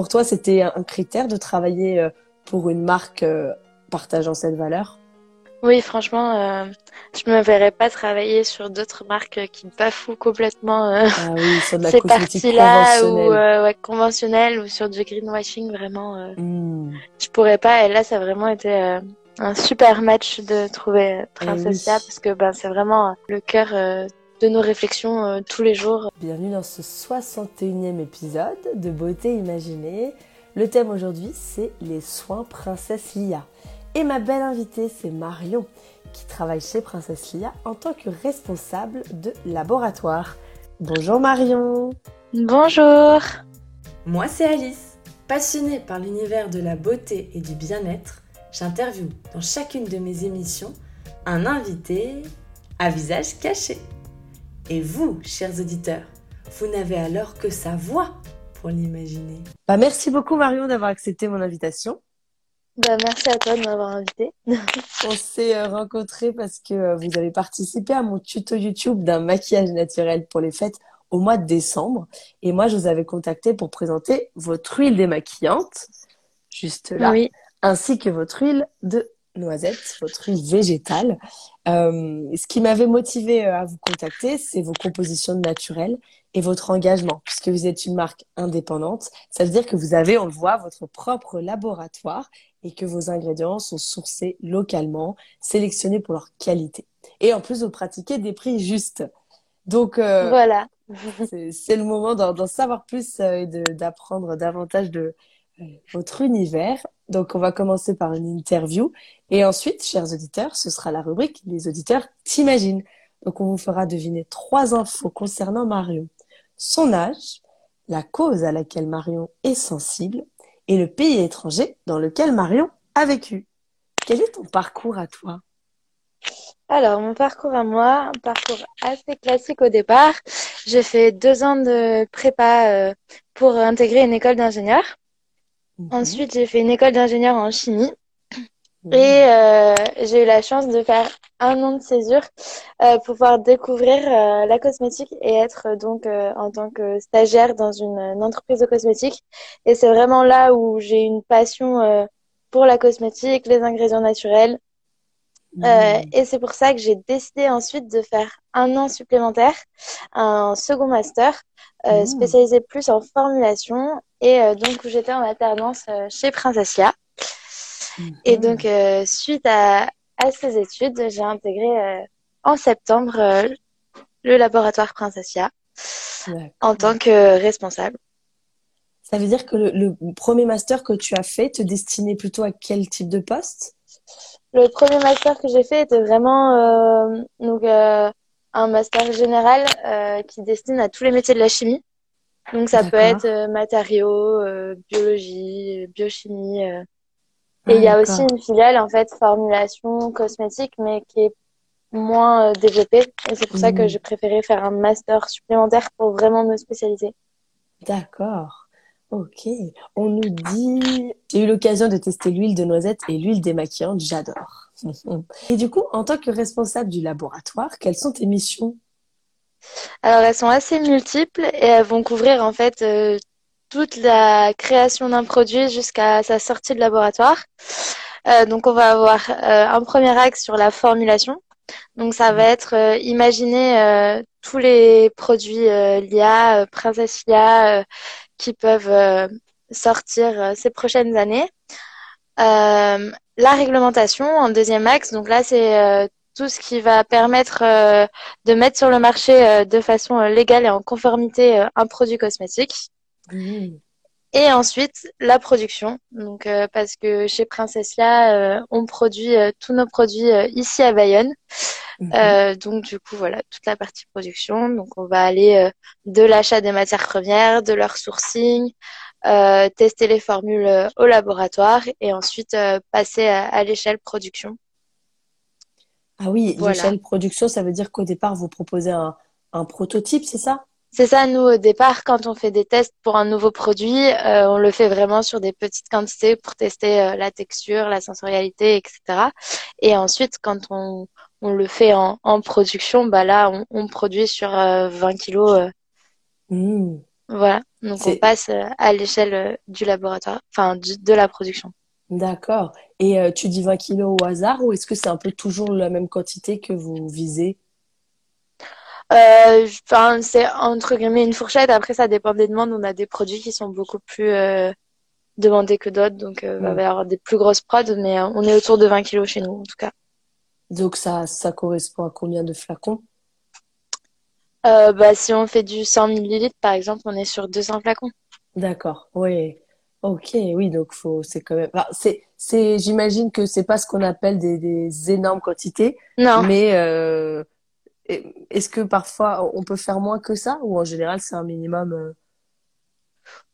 Pour toi, c'était un critère de travailler pour une marque partageant cette valeur? Oui, franchement, euh, je me verrais pas travailler sur d'autres marques qui bafouent complètement euh, ah oui, sur de la ces parties-là ou euh, ouais, conventionnelles ou sur du greenwashing vraiment. Euh, hmm. Je pourrais pas. Et là, ça a vraiment été euh, un super match de trouver Princessia eh parce que ben c'est vraiment le cœur de nos réflexions tous les jours. Bienvenue dans ce 61e épisode de Beauté Imaginée. Le thème aujourd'hui, c'est les soins Princesse Lia. Et ma belle invitée, c'est Marion, qui travaille chez Princesse Lia en tant que responsable de laboratoire. Bonjour Marion. Bonjour. Moi, c'est Alice. Passionnée par l'univers de la beauté et du bien-être, j'interviewe dans chacune de mes émissions un invité à visage caché. Et vous, chers auditeurs, vous n'avez alors que sa voix pour l'imaginer. Bah, merci beaucoup Marion d'avoir accepté mon invitation. Bah, merci à toi de m'avoir invité. On s'est euh, rencontrés parce que euh, vous avez participé à mon tuto YouTube d'un maquillage naturel pour les fêtes au mois de décembre. Et moi, je vous avais contacté pour présenter votre huile démaquillante, juste là, ainsi que votre huile de noisette, votre huile végétale. Euh, ce qui m'avait motivé à vous contacter, c'est vos compositions naturelles et votre engagement, puisque vous êtes une marque indépendante. Ça veut dire que vous avez, on le voit, votre propre laboratoire et que vos ingrédients sont sourcés localement, sélectionnés pour leur qualité. Et en plus, vous pratiquez des prix justes. Donc, euh, voilà. c'est le moment d'en savoir plus euh, et d'apprendre davantage de euh, votre univers. Donc, on va commencer par une interview. Et ensuite, chers auditeurs, ce sera la rubrique Les auditeurs t'imaginent. Donc, on vous fera deviner trois infos concernant Marion. Son âge, la cause à laquelle Marion est sensible, et le pays étranger dans lequel Marion a vécu. Quel est ton parcours à toi? Alors, mon parcours à moi, un parcours assez classique au départ. J'ai fait deux ans de prépa euh, pour intégrer une école d'ingénieur. Mhm. Ensuite, j'ai fait une école d'ingénieur en chimie. Et euh, j'ai eu la chance de faire un an de césure euh, pour pouvoir découvrir euh, la cosmétique et être donc euh, en tant que stagiaire dans une, entreprise de cosmétique. Et c'est vraiment là où j'ai une passion pour la cosmétique, les ingrédients naturels. Mmh. et c'est pour ça que j'ai décidé ensuite de faire un an supplémentaire, un second master mmh. spécialisé plus en formulation. Et donc j'étais en alternance chez Princessia. Et mhm. donc, euh, suite à, à, ces études, j'ai intégré euh, en septembre euh, le laboratoire Princessia en tant que responsable. Ça veut dire que le, premier master que tu as fait te destinait plutôt à quel type de poste? Le premier master que j'ai fait était vraiment donc, un master général qui destine à tous les métiers de la chimie. Donc ça peut être matériaux, biologie, biochimie, et il y a aussi une filiale, en fait, formulation cosmétique, mais qui est moins euh, développée. Et c'est pour ça que hmm. j'ai préféré faire un master supplémentaire pour vraiment me spécialiser. D'accord. Ok. On nous dit, j'ai eu l'occasion de tester l'huile de noisette et l'huile démaquillante, j'adore. Et du coup, en tant que responsable du laboratoire, quelles sont tes missions? Alors, elles sont assez multiples et elles vont couvrir en fait euh, toute la création d'un produit jusqu'à sa sortie de laboratoire. Euh, donc on va avoir euh, un premier axe sur la formulation. Donc ça va être euh, imaginer tous les produits LIA, Princesse LIA qui peuvent sortir ces prochaines années. la réglementation en deuxième axe. Donc là c'est tout ce qui va permettre de mettre sur le marché de façon légale et en conformité un produit cosmétique. Et ensuite, la production. Donc, euh, parce que chez Princessia, euh, on produit euh, tous nos produits ici à Bayonne. Mhm. donc, du coup, voilà, toute la partie production. Donc, on va aller de l'achat des matières premières, de leur sourcing, tester les formules au laboratoire et ensuite passer à, l'échelle production. Ah oui, l'échelle production, ça veut dire qu'au départ, vous proposez un, un prototype, c'est ça? C'est ça, nous, au départ, quand on fait des tests pour un nouveau produit, euh, on le fait vraiment sur des petites quantités pour tester euh, la texture, la sensorialité, etc. Et ensuite, quand on, on le fait en, en production, bah là, on, on produit sur 20 euh, kilos. Mmh. Voilà. Donc on passe euh, à l'échelle euh, du laboratoire, enfin de la production. D'accord. Et euh, tu dis 20 kilos au hasard ou est-ce que c'est un peu toujours la même quantité que vous visez? Enfin, c'est entre guillemets une fourchette. Après, ça dépend des demandes. On a des produits qui sont beaucoup plus demandés que d'autres, donc il va y avoir des plus grosses prods, mais on est autour de 20 kilos chez nous en tout cas. Donc ça, ça correspond à combien de flacons? Euh, bah, si on fait du 100 millilitres, par exemple, on est sur 200 flacons. D'accord, oui. Ok, oui, donc faut, c'est quand même. c'est, c'est, j'imagine que c'est pas ce qu'on appelle des, des énormes quantités. Non. Mais euh, est-ce que parfois on peut faire moins que ça? Ou en général c'est un minimum euh?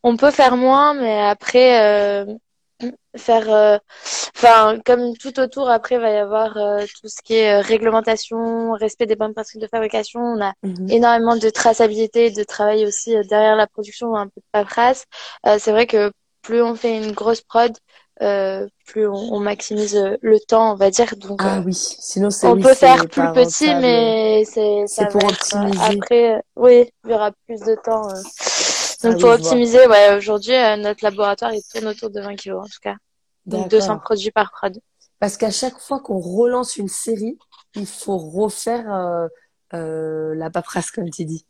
On peut faire moins, mais après, euh, faire euh, enfin comme tout autour après il va y avoir euh, tout ce qui est euh, réglementation respect des bonnes pratiques de fabrication. On a mhm. énormément de traçabilité de travail aussi derrière la production un peu de paperasse. C'est vrai que plus on fait une grosse prod plus on, maximise le temps on va dire. Donc ah oui sinon on peut faire plus petit mais c'est c'est pour optimiser. après oui il y aura plus de temps donc, ah pour optimiser, ouais, aujourd'hui, euh, notre laboratoire, il tourne autour de 20 kilos, en tout cas. Donc, 200 produits par prod. Parce qu'à chaque fois qu'on relance une série, il faut refaire euh, euh, la paperasse, comme tu dis.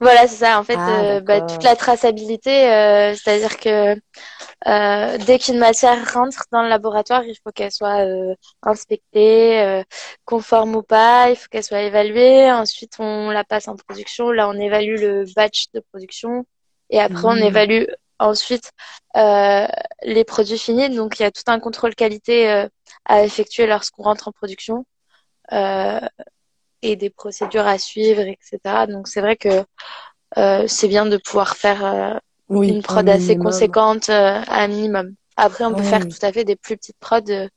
Voilà, c'est ça. En fait, ah, euh, bah, toute la traçabilité, euh, c'est-à-dire que euh, dès qu'une matière rentre dans le laboratoire, il faut qu'elle soit inspectée, conforme ou pas. Il faut qu'elle soit évaluée. Ensuite, on la passe en production. Là, on évalue le batch de production. Et après, on mmh. évalue ensuite les produits finis. Donc, il y a tout un contrôle qualité à effectuer lorsqu'on rentre en production et des procédures à suivre, etc. Donc c'est vrai que euh, c'est bien de pouvoir faire euh, une prod assez conséquente euh, à un minimum. Après, on peut faire tout à fait des plus petites prods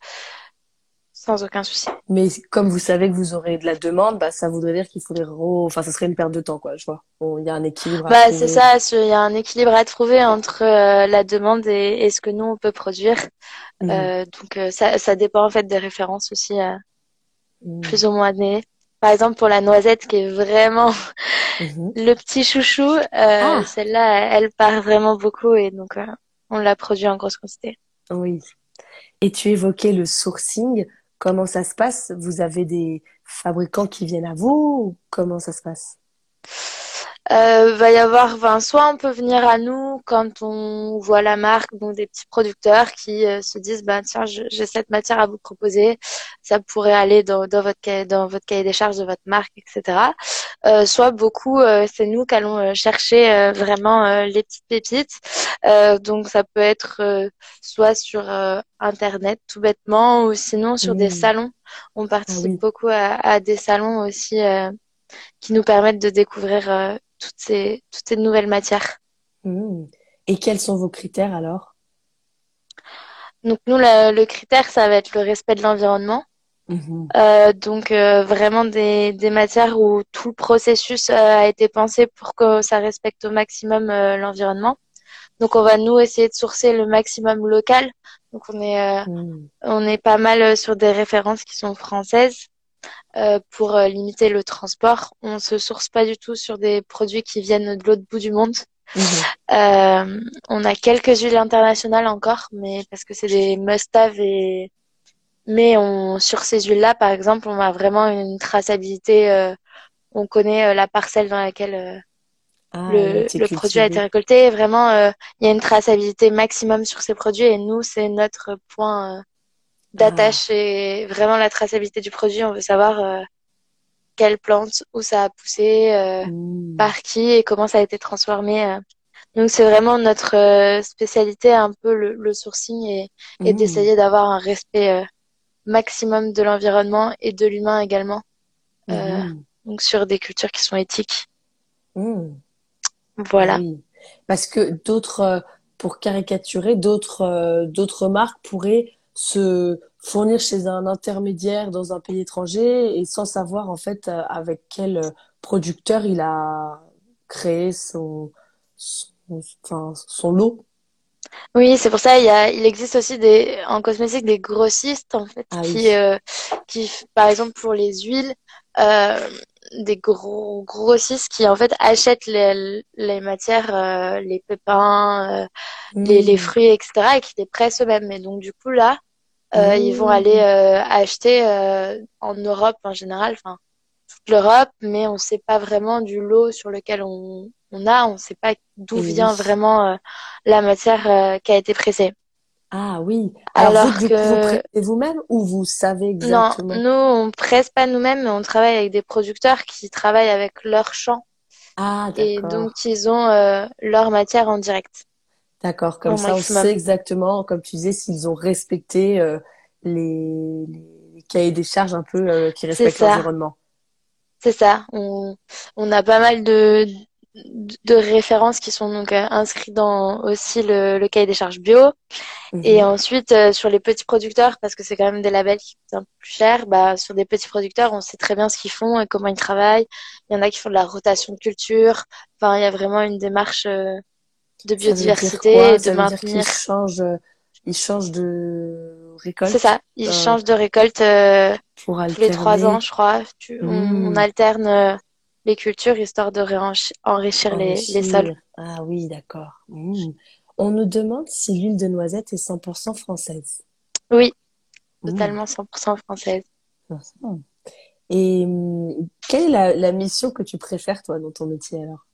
sans aucun souci. Mais comme vous savez que vous aurez de la demande, bah, ça voudrait dire qu'il faudrait, enfin, ça serait une perte de temps, quoi. Je vois. Il y a un équilibre. Bah, c'est ça. Il y a un équilibre à trouver entre la demande et, et, ce que nous on peut produire. Mmh. donc ça, ça dépend en fait des références aussi, mmh. plus ou moins données. Par exemple, pour la noisette, qui est vraiment mhm. le petit chouchou, euh, ah. celle-là, elle part vraiment beaucoup et donc euh, on l'a produit en grosse quantité. Oui. Et tu évoquais le sourcing. Comment ça se passe? Vous avez des fabricants qui viennent à vous Comment ça se passe? Euh, va y avoir, enfin, soit on peut venir à nous quand on voit la marque, donc des petits producteurs qui euh, se disent, bah tiens, j'ai cette matière à vous proposer, ça pourrait aller dans, dans votre cahier, dans votre cahier des charges de votre marque, etc. Euh, soit beaucoup, euh, c'est nous qui allons euh, chercher vraiment les petites pépites. donc ça peut être soit sur internet tout bêtement, ou sinon sur des mmh. salons. On participe ah beaucoup à, à, des salons aussi qui nous permettent de découvrir toutes ces, toutes ces nouvelles matières. Mmh. Et quels sont vos critères alors? Donc nous, le, critère, ça va être le respect de l'environnement. Mmh. Euh, donc euh, vraiment des, des, matières où tout le processus euh, a été pensé pour que ça respecte au maximum l'environnement. Donc on va nous essayer de sourcer le maximum local. Donc on est mmh. on est pas mal sur des références qui sont françaises. Euh, pour euh, limiter le transport. On se source pas du tout sur des produits qui viennent de l'autre bout du monde. Mhm. Euh, on a quelques huiles internationales encore, mais parce que c'est des must-have et mais on sur ces huiles-là, par exemple, on a vraiment une traçabilité. on connaît la parcelle dans laquelle ah, le, le produit a été récolté. Vraiment, il y a une traçabilité maximum sur ces produits et nous, c'est notre point d'attacher vraiment la traçabilité du produit. On veut savoir euh, quelle plante, où ça a poussé, euh, mmh. par qui et comment ça a été transformé. Euh. Donc c'est vraiment notre spécialité, un peu le, le sourcing et, et mmh. d'essayer d'avoir un respect maximum de l'environnement et de l'humain également. Mmh. Donc sur des cultures qui sont éthiques. Voilà. Parce que d'autres, pour caricaturer, d'autres d'autres marques pourraient se fournir chez un intermédiaire dans un pays étranger et sans savoir en fait euh, avec quel producteur il a créé son, son, son lot. Oui, c'est pour ça il y a, il existe aussi des en cosmétique des grossistes en fait ah qui euh, qui par exemple pour les huiles euh, des gros grossistes qui en fait achètent les, les matières, euh, les pépins, euh, les, les, fruits, etc. et qui les pressent eux-mêmes. Et donc du coup là, euh, ils vont aller acheter en Europe en général, enfin toute l'Europe, mais on ne sait pas vraiment du lot sur lequel on, on a, on ne sait pas d'où vient vraiment la matière qui a été pressée. Ah oui. Alors, vous, que... vous vous-même ou vous savez exactement? Non, nous, on presse pas nous-mêmes, mais on travaille avec des producteurs qui travaillent avec leur champ. Ah, d'accord. Et donc, ils ont euh, leur matière en direct. D'accord, comme ça, on sait exactement, comme tu disais, s'ils ont respecté euh, les... les, cahiers des charges un peu euh, qui respectent l'environnement. C'est ça. On... on a pas mal de, de références qui sont donc euh, inscrits dans aussi le, le cahier des charges bio. Et mhm. ensuite, euh, sur les petits producteurs, parce que c'est quand même des labels qui coûtent un peu plus cher, bah, sur des petits producteurs, on sait très bien ce qu'ils font et comment ils travaillent. Il y en a qui font de la rotation de culture. Enfin, il y a vraiment une démarche euh, de biodiversité, de maintenir. Ils changent, ils changent de récolte? C'est ça. Ils changent de récolte pour tous les trois ans, je crois. on, on, hmm. alterne les cultures histoire de enrichir les, les, sols. Ah oui, d'accord. Mmh. On nous demande si l'huile de noisette est 100% française. Oui, mmh. totalement 100% française. Et mmh, quelle est la, la, mission que tu préfères, toi, dans ton métier alors?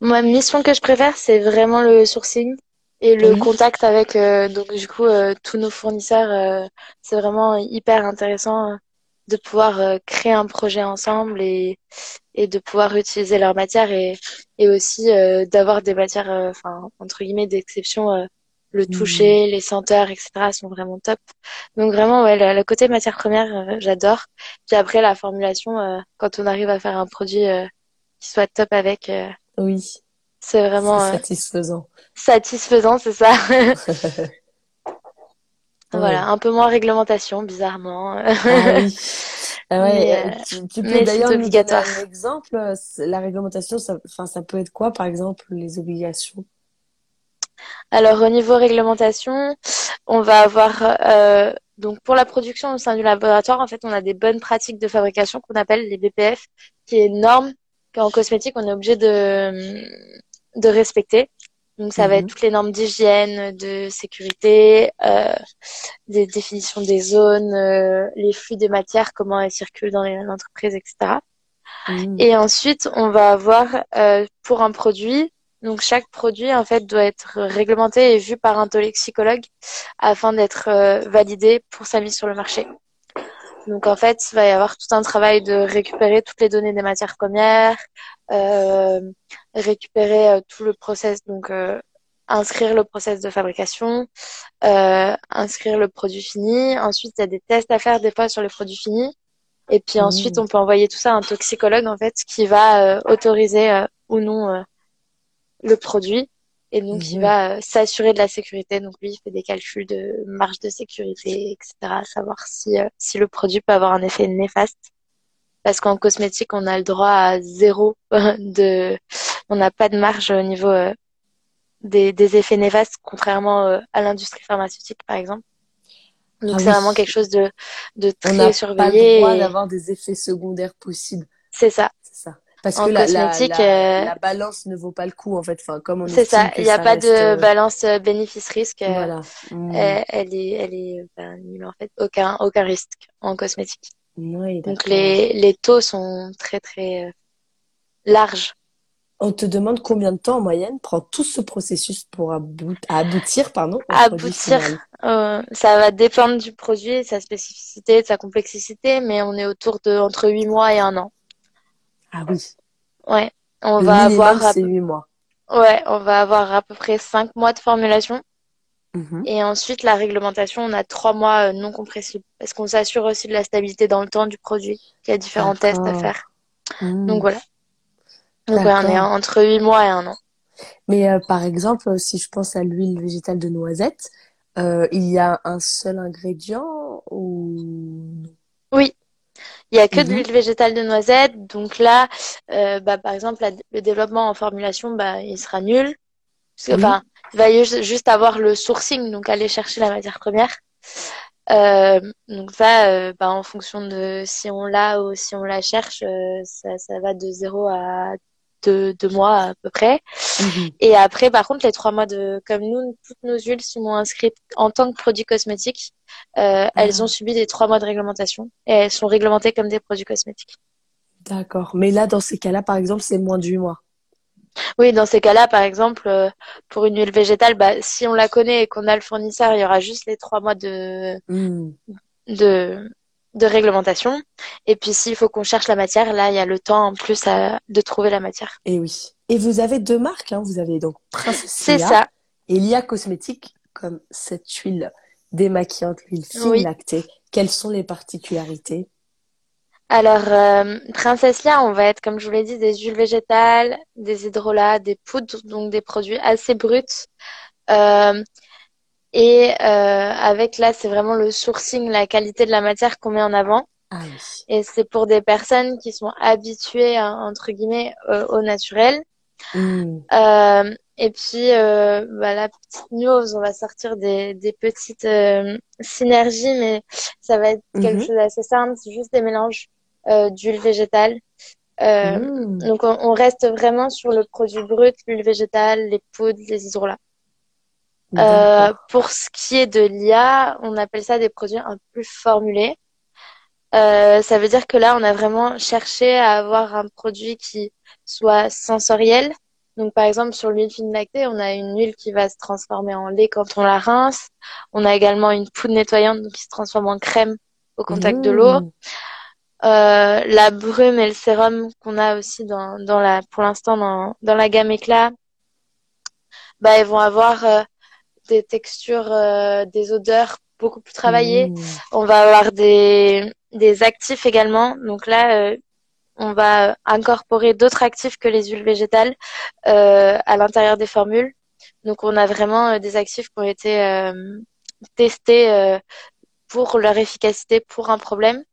Ma mission que je préfère, c'est vraiment le sourcing et le contact avec euh, donc du coup euh, tous nos fournisseurs. Euh, c'est vraiment hyper intéressant de pouvoir euh, créer un projet ensemble et, et de pouvoir utiliser leur matière et, et aussi euh, d'avoir des matières, euh, enfin, entre guillemets, d'exception. le mmh. toucher, les senteurs, etc. sont vraiment top. Donc vraiment, ouais, le, côté matière première, j'adore. Puis après, la formulation, quand on arrive à faire un produit qui soit top avec. oui. C'est vraiment satisfaisant. Satisfaisant, c'est ça. Voilà, un peu moins réglementation, bizarrement. Ah oui. Ah ouais, euh, tu, tu, peux d'ailleurs nous donner un exemple. La réglementation, ça, enfin, ça peut être quoi, par exemple, les obligations? Alors, au niveau réglementation, on va avoir euh, donc pour la production au sein du laboratoire, en fait, on a des bonnes pratiques de fabrication qu'on appelle les BPF, qui est une norme qu'en cosmétique on est obligé de de respecter. Donc ça va être mhm. toutes les normes d'hygiène, de sécurité, euh, des définitions des zones, euh, les flux des matières, comment elles circulent dans les entreprises, etc. Mhm. Et ensuite, on va avoir euh, pour un produit, donc chaque produit en fait doit être réglementé et vu par un toxicologue afin d'être euh, validé pour sa mise sur le marché. Donc en fait, il va y avoir tout un travail de récupérer toutes les données des matières premières, euh, récupérer euh, tout le process, donc euh, inscrire le process de fabrication, euh, inscrire le produit fini. Ensuite, il y a des tests à faire des fois sur le produit fini. Et puis mmh. ensuite, on peut envoyer tout ça à un toxicologue en fait qui va autoriser ou non le produit. Et donc, il va s'assurer de la sécurité. Donc, lui, il fait des calculs de marge de sécurité, etc. Savoir si, si le produit peut avoir un effet néfaste parce qu'en cosmétique, on a le droit à zéro de, on n'a pas de marge au niveau euh, des, des, effets néfastes, contrairement euh, à l'industrie pharmaceutique, par exemple. Donc ah c'est vraiment quelque chose de, de très surveillé. On n'a pas le droit d'avoir des effets secondaires possibles. C'est ça. C'est ça. Parce que la, la, euh, la, balance ne vaut pas le coup en fait. Enfin, comme on C'est ça. Il n'y a pas de balance bénéfice-risque. Voilà. Mmh. Elle, est, elle est ben, en fait. Aucun, aucun risque en cosmétique. Donc les, les taux sont très très euh, larges. On te demande combien de temps en moyenne prend tout ce processus pour aboutir, pardon, aboutir. Euh, ça va dépendre du produit, de sa spécificité, de sa complexité, mais on est autour de entre 8 mois et un an. Ah oui. Ouais, on va avoir. C'est 8 mois. Ouais, on va avoir à peu près 5 mois de formulation. Mhm. Et ensuite, la réglementation, on a trois mois euh, non compressibles parce qu'on s'assure aussi de la stabilité dans le temps du produit. Il y a différents tests à faire. Mhm. Donc voilà. Donc on est entre huit mois et un an. Mais euh, par exemple, si je pense à l'huile végétale de noisette, euh, il y a un seul ingrédient ou Oui, il y a que de mhm. l'huile végétale de noisette. Donc là, euh, bah, par exemple, le développement en formulation, bah, il sera nul. Parce que, enfin, il va juste avoir le sourcing, donc aller chercher la matière première. Euh, donc ça, euh, bah, en fonction de si on l'a ou si on la cherche, ça, ça va de 0 à deux, deux mois à peu près. Mhm. Et après, par contre, les trois mois de, comme nous, toutes nos huiles sont inscrites en tant que produits cosmétiques. Euh, Elles Ah. ont subi des trois mois de réglementation et elles sont réglementées comme des produits cosmétiques. D'accord. Mais là, dans ces cas-là, par exemple, c'est moins de 8 mois. Oui, dans ces cas-là, par exemple, euh, pour une huile végétale, bah, si on la connaît et qu'on a le fournisseur, il y aura juste les trois mois de, Hmm. de, de réglementation. Et puis, s'il faut qu'on cherche la matière, là, il y a le temps en plus à, de trouver la matière. Et oui. Et vous avez deux marques, hein. Vous avez donc Princess Lia ça. et Lia Cosmétique, comme cette huile démaquillante, l'huile fine Oui. lactée. Quelles sont les particularités? Alors, euh, Princess Lia, on va être, comme je vous l'ai dit, des huiles végétales, des hydrolats, des poudres, donc des produits assez bruts. Euh, et euh, avec là, c'est vraiment le sourcing, la qualité de la matière qu'on met en avant. Ah oui. Et c'est pour des personnes qui sont habituées, hein, entre guillemets, euh, au naturel. Hmm. Euh, et puis, euh, bah, la petite news, on va sortir des, des petites euh, synergies, mais ça va être quelque Mhm. chose d'assez simple. C'est juste des mélanges euh, d'huile végétale. Euh, Hmm. Donc, on, on reste vraiment sur le produit brut, l'huile végétale, les poudres, les hydrolats. Euh, pour ce qui est de l'IA, on appelle ça des produits un peu plus formulés. Euh, ça veut dire que là, on a vraiment cherché à avoir un produit qui soit sensoriel. Donc, par exemple, sur l'huile fine lactée, on a une huile qui va se transformer en lait quand on la rince. On a également une poudre nettoyante qui se transforme en crème au contact de l'eau. Hmm. Euh, la brume et le sérum qu'on a aussi dans, dans la, pour l'instant dans, dans la gamme éclat, bah, ils vont avoir euh, des textures, euh, des odeurs beaucoup plus travaillées. Hmm. On va avoir des, des actifs également. Donc là, euh, on va incorporer d'autres actifs que les huiles végétales euh, à l'intérieur des formules. Donc on a vraiment euh, des actifs qui ont été euh, testés euh, pour leur efficacité pour un problème.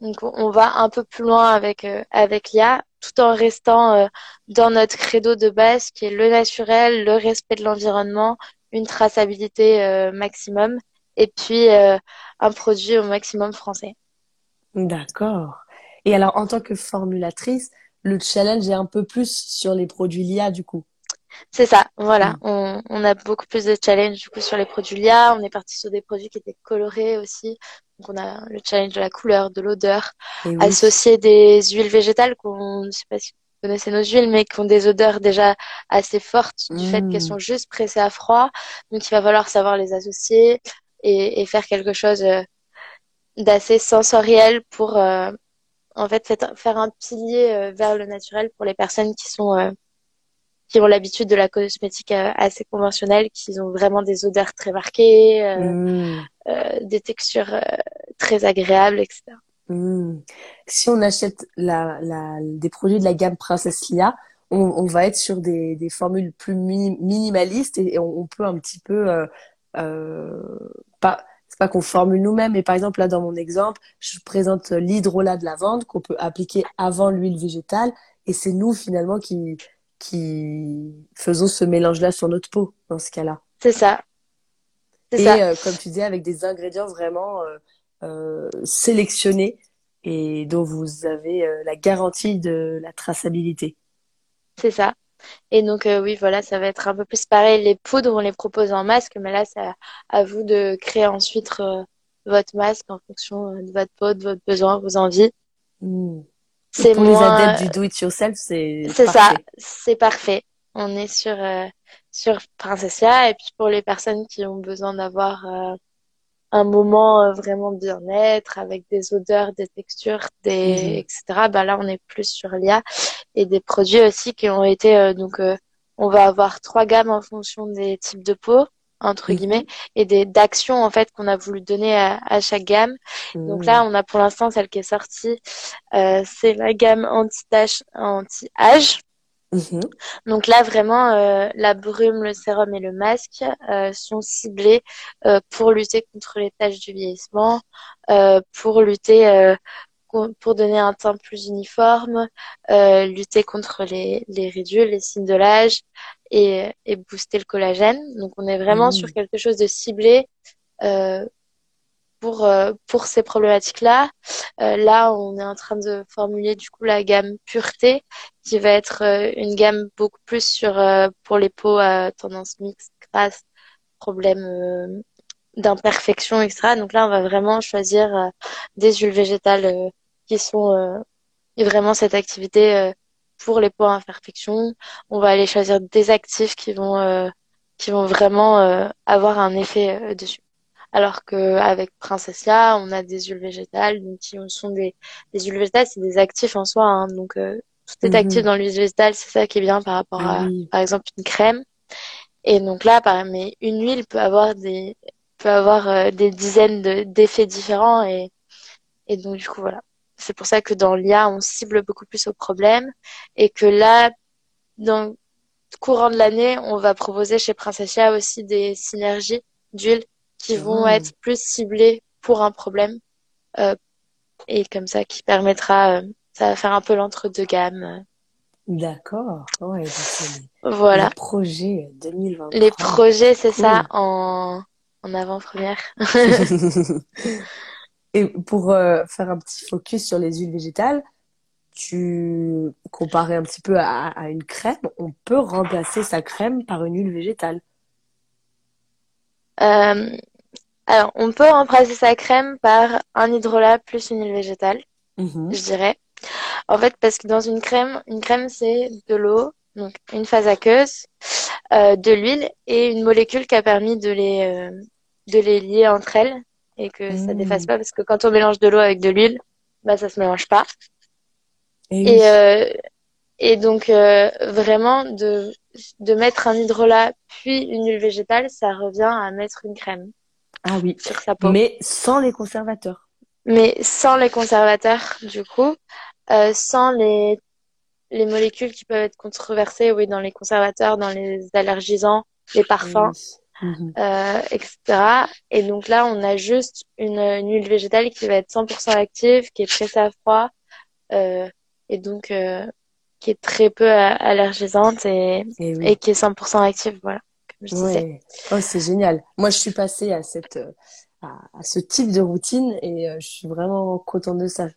Donc on- on va un peu plus loin avec euh, avec l'IA, tout en restant euh, dans notre credo de base qui est le naturel, le respect de l'environnement, une traçabilité euh, maximum et puis euh, un produit au maximum français. D'accord. Et alors, en tant que formulatrice, le challenge est un peu plus sur les produits LIA, du coup. C'est ça, voilà. Mm. On, on a beaucoup plus de challenge du coup sur les produits LIA. On est parti sur des produits qui étaient colorés aussi. Donc on a le challenge de la couleur, de l'odeur, oui. associer des huiles végétales qu'on, je sais pas si connaissez nos huiles, mais qui ont des odeurs déjà assez fortes du fait Mm. qu'elles sont juste pressées à froid. Donc il va falloir savoir les associer et, et faire quelque chose euh, d'assez sensoriel pour euh, en fait faire un pilier euh, vers le naturel pour les personnes qui sont euh, qui ont l'habitude de la cosmétique euh, assez conventionnelle, qui ont vraiment des odeurs très marquées, euh, euh, des textures très agréables, etc. Hmm. Si on achète la, la, des produits de la gamme Princess Lia, on, on va être sur des, des formules plus mini- minimalistes et, et on, on peut un petit peu euh, euh, pas c'est pas qu'on formule nous-mêmes, mais par exemple là dans mon exemple, je présente l'hydrolat de lavande qu'on peut appliquer avant l'huile végétale et c'est nous finalement qui qui faisons ce mélange-là sur notre peau dans ce cas-là. C'est ça. C'est Et ça. euh, comme tu disais, avec des ingrédients vraiment euh, sélectionnés et dont vous avez euh, la garantie de la traçabilité. C'est ça. Et donc, euh, oui, voilà, ça va être un peu plus pareil. Les poudres, on les propose en masque, mais là, c'est à, vous de créer ensuite euh, votre masque en fonction euh, de votre peau, de votre besoin, vos envies. Mm. C'est Pour moins... les adeptes du do-it-yourself, c'est C'est ça, c'est parfait. On est sur, euh, sur Princessia. Et puis pour les personnes qui ont besoin d'avoir euh, un moment euh, vraiment bien-être avec des odeurs, des textures, des, Mhm. etc. Bah là, on est plus sur l'IA et des produits aussi qui ont été euh, donc euh, on va avoir trois gammes en fonction des types de peau entre Mhm. guillemets et des d'actions en fait qu'on a voulu donner à, à chaque gamme. Donc là, on a pour l'instant celle qui est sortie, euh, c'est la gamme anti-tache, anti-âge. Mhm. Donc là, vraiment, euh, la brume, le sérum et le masque euh, sont ciblés euh, pour lutter contre les taches du vieillissement, euh, pour lutter, euh, pour donner un teint plus uniforme, euh, lutter contre les, les ridules, les signes de l'âge et, et booster le collagène. Donc on est vraiment sur quelque chose de ciblé euh, pour, euh, pour ces problématiques-là. Euh, là, on est en train de formuler du coup la gamme pureté, qui va être euh, une gamme beaucoup plus sur pour les peaux à tendance mixte, grasse, problème d'imperfection, etc. Donc là, on va vraiment choisir des huiles végétales qui sont vraiment cette activité pour les peaux à imperfection. On va aller choisir des actifs qui vont qui vont vraiment avoir un effet dessus. Alors qu'avec Princessia, on a des huiles végétales, donc qui sont des, des huiles végétales, c'est des actifs en soi, hein, donc euh, tout est mhm. actif dans l'huile végétale, c'est ça qui est bien par rapport ah à, par exemple, une crème. Et donc là, par, mais une huile peut avoir des peut avoir euh, des dizaines d'effets différents et et donc du coup voilà. C'est pour ça que dans l'IA, on cible beaucoup plus au problème et que là, dans le courant de l'année, on va proposer chez Princessia aussi des synergies d'huile qui vont être plus ciblés pour un problème euh, et comme ça qui permettra euh, ça va faire un peu l'entre-deux gamme. D'accord. Ouais, voilà. Les projets 2023. Les projets, c'est ça en en avant-première. et pour euh, faire un petit focus sur les huiles végétales, tu comparais un petit peu à, à une crème, on peut remplacer sa crème par une huile végétale. Euh, alors, on peut remplacer sa crème par un hydrolat plus une huile végétale, mhm. je dirais. En fait, parce que dans une crème, une crème, c'est de l'eau, donc une phase aqueuse, euh, de l'huile et une molécule qui a permis de les, euh, de les lier entre elles et que ça ça défasse pas parce que quand on mélange de l'eau avec de l'huile, bah ça se mélange pas. Et, et, euh, et donc vraiment de de mettre un hydrolat puis une huile végétale, ça revient à mettre une crème. Ah oui. Sur sa peau. Mais sans les conservateurs. Mais sans les conservateurs, du coup, euh, sans les les molécules qui peuvent être controversées, oui, dans les conservateurs, dans les allergisants, les parfums, mhm. euh, etc. Et donc là, on a juste une, huile végétale qui va être 100% active, qui est pressée à froid, euh, et donc euh, qui est très peu allergisante et, et, et qui est 100% active, voilà. Ouais. Oh, c'est génial. Moi, je suis passée à cette euh, à, ce type de routine et euh, je suis vraiment contente de ça.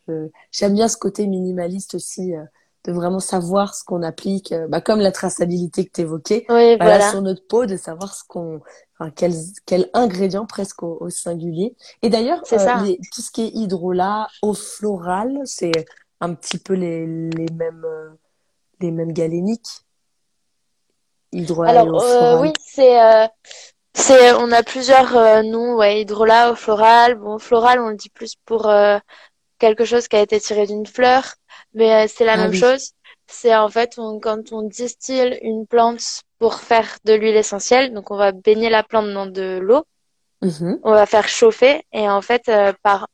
J'aime bien ce côté minimaliste aussi, euh, de vraiment savoir ce qu'on applique, bah, comme la traçabilité que tu évoquais, oui, bah, voilà. sur notre peau, de savoir ce qu'on, enfin, quel, quel ingrédient presque au, singulier. Et d'ailleurs, tout ce qui est hydrolat, eau florale, c'est un petit peu les, les mêmes les mêmes galéniques. Alors euh, oui, c'est euh, c'est on a plusieurs euh, noms, ouais, hydrolat ou floral. Bon, floral, on le dit plus pour quelque chose qui a été tiré d'une fleur, mais c'est la ah même chose. C'est en fait quand on distille une plante pour faire de l'huile essentielle, donc on va baigner la plante dans de l'eau, mm-hmm. on va faire chauffer et en fait par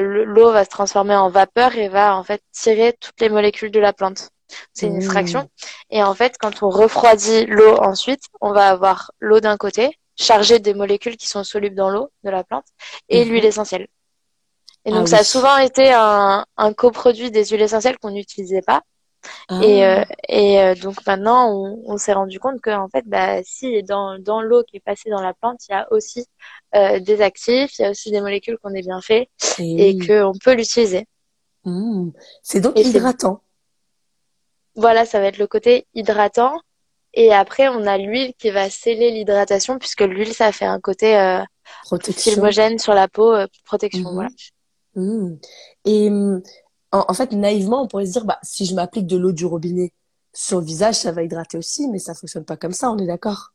l'eau va se transformer en vapeur et va en fait tirer toutes les molécules de la plante. C'est une extraction. Mmh. Et en fait, quand on refroidit l'eau ensuite, on va avoir l'eau d'un côté, chargée des molécules qui sont solubles dans l'eau de la plante, et mmh. l'huile essentielle. Et donc, ah ça a souvent été un, un coproduit des huiles essentielles qu'on n'utilisait pas. Et, ah. euh, et euh, donc maintenant, on, on s'est rendu compte que en fait, bah, si dans, dans l'eau qui est passée dans la plante, il y a aussi euh, des actifs, il y a aussi des molécules qu'on est bien fait et, et qu'on peut l'utiliser. Mmh. C'est donc hydratant. Voilà, ça va être le côté hydratant. Et après, on a l'huile qui va sceller l'hydratation puisque l'huile, ça fait un côté euh, filmogène sur la peau, euh, protection. Mhm. Voilà. Mhm. Et en, fait, naïvement, on pourrait se dire, bah, si je m'applique de l'eau du robinet sur le visage, ça va hydrater aussi, mais ça fonctionne pas comme ça, on est d'accord?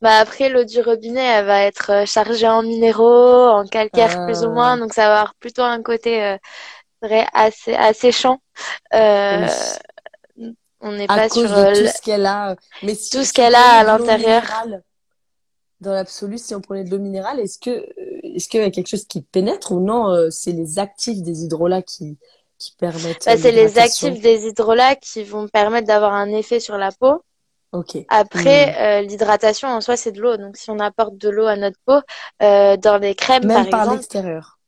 Bah après, l'eau du robinet, elle va être euh, chargée en minéraux, en calcaire plus ou moins, ah. donc ça va avoir plutôt un côté euh, assez asséchant. Euh, on n'est pas sur euh, tout ce qu'elle a. Mais tout ce qu'elle a à l'intérieur. Dans l'absolu, si on prenait de l'eau minérale, est-ce que est-ce qu'il y a quelque chose qui pénètre ou non euh, C'est les actifs des hydrolats qui qui permettent. Bah, c'est les actifs des hydrolats qui vont permettre d'avoir un effet sur la peau. Ok. Après, hmm. euh, l'hydratation en soi, c'est de l'eau. Donc, si on apporte de l'eau à notre peau, dans les crèmes, même par, par l'extérieur.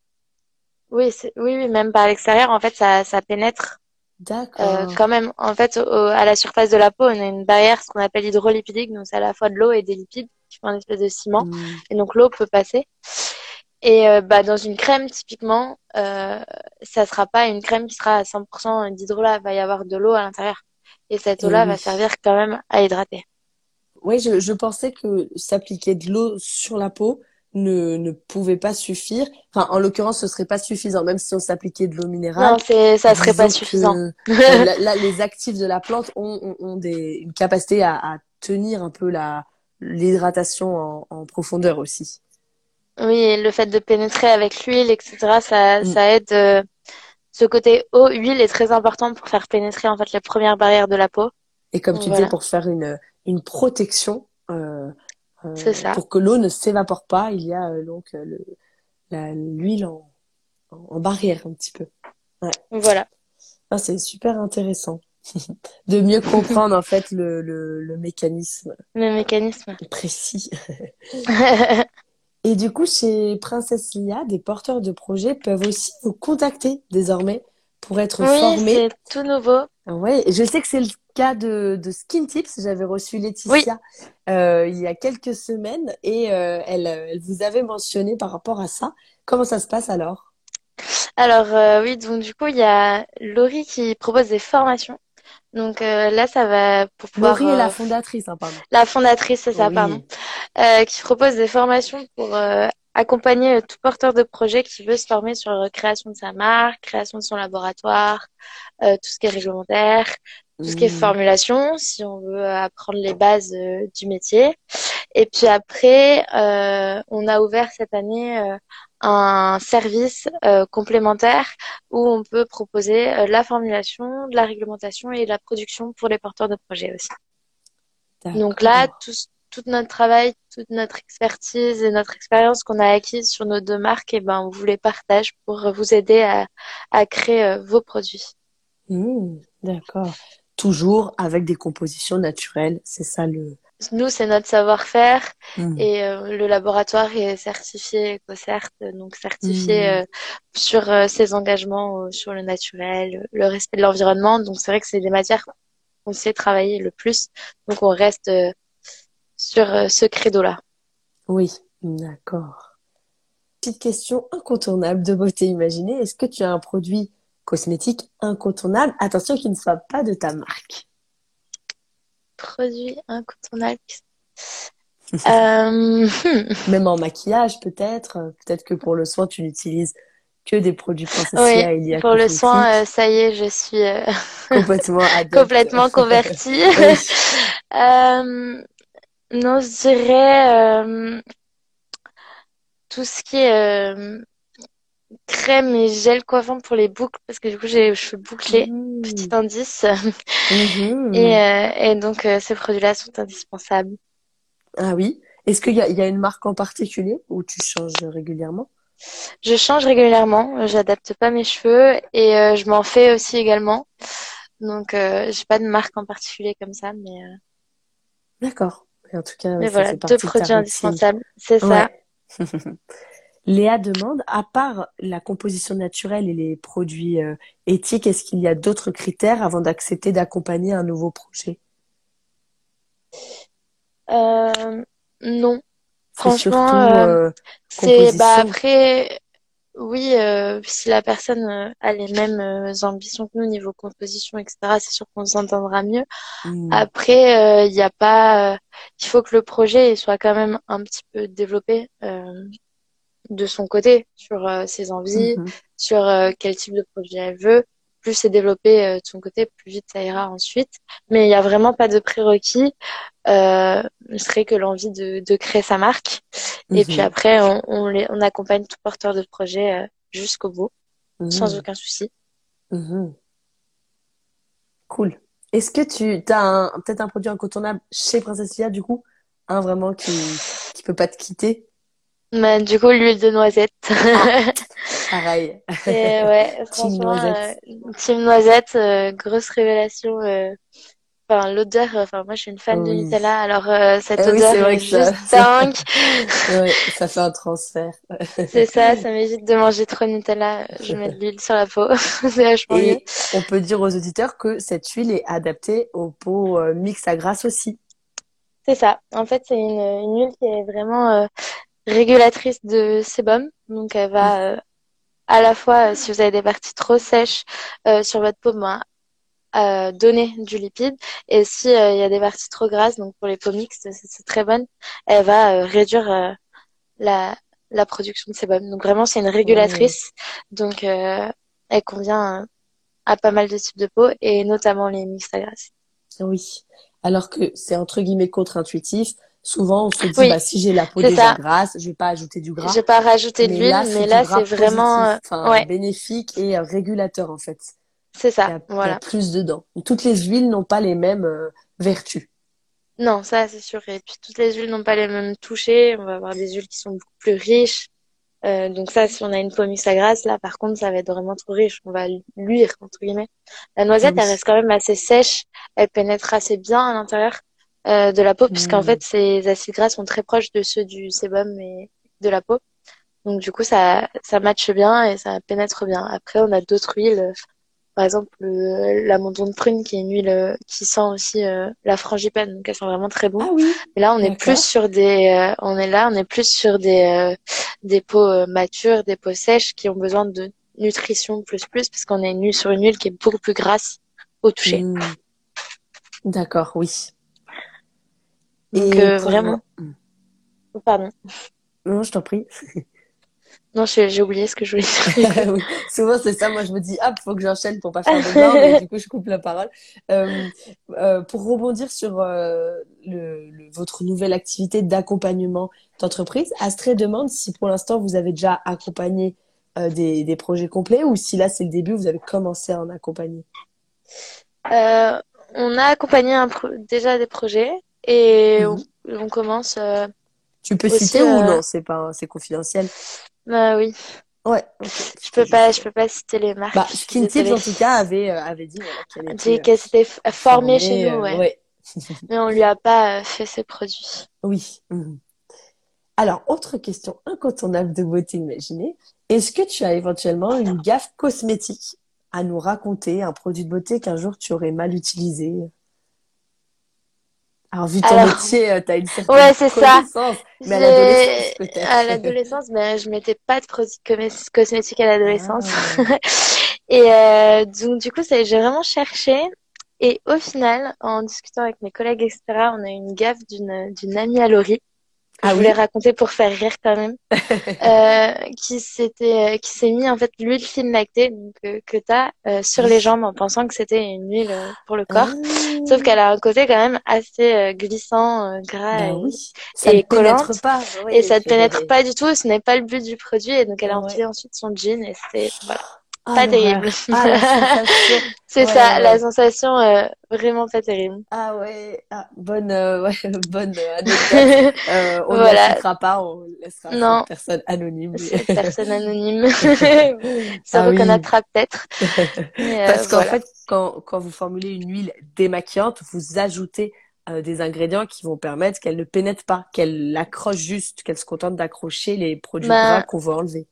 Oui, oui, oui, même par l'extérieur, en fait, ça, ça pénètre D'accord. Euh, quand même, en fait, à la surface de la peau, on a une barrière, ce qu'on appelle hydrolipidique, donc c'est à la fois de l'eau et des lipides qui font un espèce de ciment, hmm. et donc l'eau peut passer. Et euh, bah, dans une crème, typiquement, euh, ça sera pas une crème qui sera à 100% d'hydrolat. Il va y avoir de l'eau à l'intérieur. Et cette eau-là va servir quand même à hydrater. Oui, je, je pensais que s'appliquer de l'eau sur la peau ne, ne pouvait pas suffire. Enfin, en l'occurrence, ce serait pas suffisant, même si on s'appliquait de l'eau minérale. Non, c'est, ça serait pas suffisant. là, les actifs de la plante ont, ont, ont des, une capacité à, à, tenir un peu la, l'hydratation en, en profondeur aussi. Oui, le fait de pénétrer avec l'huile, etc., ça, mm. ça aide. Euh, ce côté eau, huile est très important pour faire pénétrer en fait les premières barrières de la peau. Et comme tu dis, pour faire une, une protection, euh, euh, ça. pour que l'eau ne s'évapore pas, il y a euh, donc euh, l'huile en, en, barrière un petit peu. Ouais. Voilà. Ah, c'est super intéressant de mieux comprendre en fait le, le, le mécanisme. Le mécanisme. Précis. Et du coup, chez Princesse Lia, des porteurs de projets peuvent aussi vous contacter désormais pour être oui, formés. c'est tout nouveau. Ouais, je sais que c'est le cas de, de Skin Tips. J'avais reçu Laetitia euh, il y a quelques semaines et euh, elle, elle vous avait mentionné par rapport à ça. Comment ça se passe alors? Alors euh, oui, donc du coup, il y a Laurie qui propose des formations donc euh, là, ça va pour pouvoir. Laurie est la euh, fondatrice, hein, pardon. La fondatrice, c'est ça, pardon. Euh, qui propose des formations pour euh, accompagner tout porteur de projet qui veut se former sur la création de sa marque, création de son laboratoire, tout ce qui est réglementaire, tout ce qui est mmh. formulation, si on veut apprendre les bases du métier. Et puis après, on a ouvert cette année un service euh, complémentaire où on peut proposer euh, la formulation, de la réglementation et la production pour les porteurs de projets aussi. Donc là, tout, tout, notre travail, toute notre expertise et notre expérience qu'on a acquise sur nos deux marques, et eh ben, on vous les partage pour vous aider à, à créer euh, vos produits. Mmh, D'accord. Toujours avec des compositions naturelles, c'est ça le, nous, c'est notre savoir-faire mmh. et euh, le laboratoire est certifié EcoCert, donc certifié mmh. euh, sur euh, ses engagements sur le naturel, le respect de l'environnement. Donc, c'est vrai que c'est des matières qu'on sait travailler le plus. Donc, on reste sur ce credo-là. Oui, d'accord. Petite question incontournable de beauté imaginée. Est-ce que tu as un produit cosmétique incontournable? Attention qu'il ne soit pas de ta marque produit incontournable. euh... Même en maquillage, peut-être. Peut-être que pour le soin, tu n'utilises que des produits oui, Pour le soin, euh, ça y est, je suis euh... complètement complètement convertie. euh... Non, je dirais euh, tout ce qui est euh, crème et gel coiffant pour les boucles parce que du coup j'ai les cheveux bouclés, mmh. petit indice. Mmh. et, euh, et, donc ces produits-là sont indispensables. Ah oui. Est-ce qu'il y a, y a une marque en particulier où tu changes régulièrement? Je change régulièrement. J'adapte pas mes cheveux et je m'en fais aussi également. Donc j'ai pas de marque en particulier comme ça, mais. Euh, En tout cas, mais voilà, deux produits indispensables, c'est ça. Léa demande, à part la composition naturelle et les produits euh, éthiques, est-ce qu'il y a d'autres critères avant d'accepter d'accompagner un nouveau projet? Euh, Non. Franchement, euh, c'est bah après oui, si la personne a les mêmes ambitions que nous niveau composition, etc., c'est sûr qu'on s'entendra mieux. Mmh. Après, il n'y a pas, il faut que le projet soit quand même un petit peu développé de son côté sur euh, ses envies, mhm. sur euh, quel type de produit elle veut. Plus c'est développé euh, de son côté, plus vite ça ira ensuite. Mais il n'y a vraiment pas de prérequis. Euh, ne serait que l'envie de, de, créer sa marque. Et puis mhm. après, on, on, les, on, accompagne tout porteur de projet jusqu'au bout, sans mhm. aucun souci. Cool. Est-ce que tu as peut-être un produit incontournable chez Princesse Lia, du coup, un vraiment qui qui peut pas te quitter? Bah, du coup, l'huile de noisette. Ah, pareil. Et ouais, franchement, noisette, euh, team noisette euh, grosse révélation. Euh, enfin, l'odeur, enfin, moi, je suis une fan de Nutella, alors euh, cette eh odeur est, juste dingue. ouais, ça fait un transfert. c'est ça, ça m'évite de manger trop de Nutella. Je mets de l'huile sur la peau. c'est vachement Et mieux. on peut dire aux auditeurs que cette huile est adaptée aux peaux mix à grasse aussi. C'est ça. En fait, c'est une, une huile qui est vraiment régulatrice de sébum. Donc, elle va euh, à la fois, si vous avez des parties trop sèches sur votre peau, ben, donner du lipide. Et si il y a des parties trop grasses, donc pour les peaux mixtes, c'est très bonne, elle va réduire la, la production de sébum. Donc vraiment, c'est une régulatrice. Donc, elle convient à pas mal de types de peau et notamment les mixtes à grasse. Oui. Alors que c'est entre guillemets contre-intuitif. Souvent, on se dit, bah, si j'ai la peau déjà grasse, je vais pas ajouter du gras. Je vais pas rajouter d'huile, mais là, c'est vraiment euh, bénéfique et euh, régulateur en fait. C'est ça. voilà. Il y a plus dedans. Toutes les huiles n'ont pas les mêmes euh, vertus. Non, ça c'est sûr. Et puis toutes les huiles n'ont pas les mêmes touchés. On va avoir des huiles qui sont beaucoup plus riches, euh, donc ça, si on a une pomme à grasse, là, par contre, ça va être vraiment trop riche. On va luire, entre guillemets. La noisette, elle reste quand même assez sèche. Elle pénètre assez bien à l'intérieur euh, de la peau, puisqu'en mm. fait, ces acides gras sont très proches de ceux du sébum et de la peau. Donc du coup, ça, ça matche bien et ça pénètre bien. Après, on a d'autres huiles par exemple la l'amandon de prune qui est une huile euh, qui sent aussi euh, la frangipane donc elle sent vraiment très bon. Ah oui. Et là on est plus sur des euh, on est là on est plus sur des des peaux matures, des peaux sèches qui ont besoin de nutrition plus plus parce qu'on est une sur une huile qui est beaucoup plus grasse au toucher. Mmh. D'accord, oui. Donc Et vraiment. Pardon. Non, je t'en prie. Non, j'ai oublié ce que je voulais dire. oui. Souvent, c'est ça. Moi, je me dis, ah, faut que j'enchaîne pour pas faire de mort, mais du coup, je coupe la parole. Euh, euh, pour rebondir sur euh, le, votre nouvelle activité d'accompagnement d'entreprise, Astrée demande si pour l'instant, vous avez déjà accompagné euh, des, des, projets complets ou si là, c'est le début, vous avez commencé à en accompagner? Euh, on a accompagné un déjà des projets et mhm. on, on, commence. tu peux citer ou non C'est pas, c'est confidentiel. Bah oui. Ouais. Je peux pas, je peux pas citer les marques. Bah, Skin Tips en tout cas avait euh, avait dit voilà, qu'elle s'était formée chez nous, euh, ouais. Mais on lui a pas euh, fait ses produits. Oui. Mhm. Alors, autre question incontournable de beauté imaginée. Est-ce que tu as éventuellement une gaffe cosmétique à nous raconter, un produit de beauté qu'un jour tu aurais mal utilisé? Alors, vu ton métier, euh, tu as une certaine ouais, c'est ça. Mais à l'adolescence, peut-être. À l'adolescence, mais je mettais pas de produits cosmétiques à l'adolescence. Ah. et euh, donc, du coup, j'ai vraiment cherché. Et au final, en discutant avec mes collègues, etc., on a eu une gaffe d'une d'une amie à Laurie ah je voulais raconter pour faire rire quand même, euh, qui s'était, euh, qui s'est mis en fait l'huile fine lactée donc, euh, que t'as euh, sur les jambes en pensant que c'était une huile euh, pour le corps, ah. sauf qu'elle a un côté quand même assez glissant, gras bah et, et collant, et ça ne pénètre pas du tout. Ce n'est pas le but du produit et donc elle a empilé ensuite son jean et c'était voilà. Ah, pas terrible. Ah, c'est ça, la sensation euh, vraiment pas terrible. Ah ouais, ah, bonne, euh, ouais, bonne euh, anecdote. euh, on voilà. ne citera pas, on laissera non. personne anonyme. personne anonyme. Ça reconnaîtra peut-être. Parce qu'en fait, quand, quand vous formulez une huile démaquillante, vous ajoutez des ingrédients qui vont permettre qu'elle ne pénètre pas, qu'elle accroche juste, qu'elle se contente d'accrocher les produits bah, gras qu'on veut enlever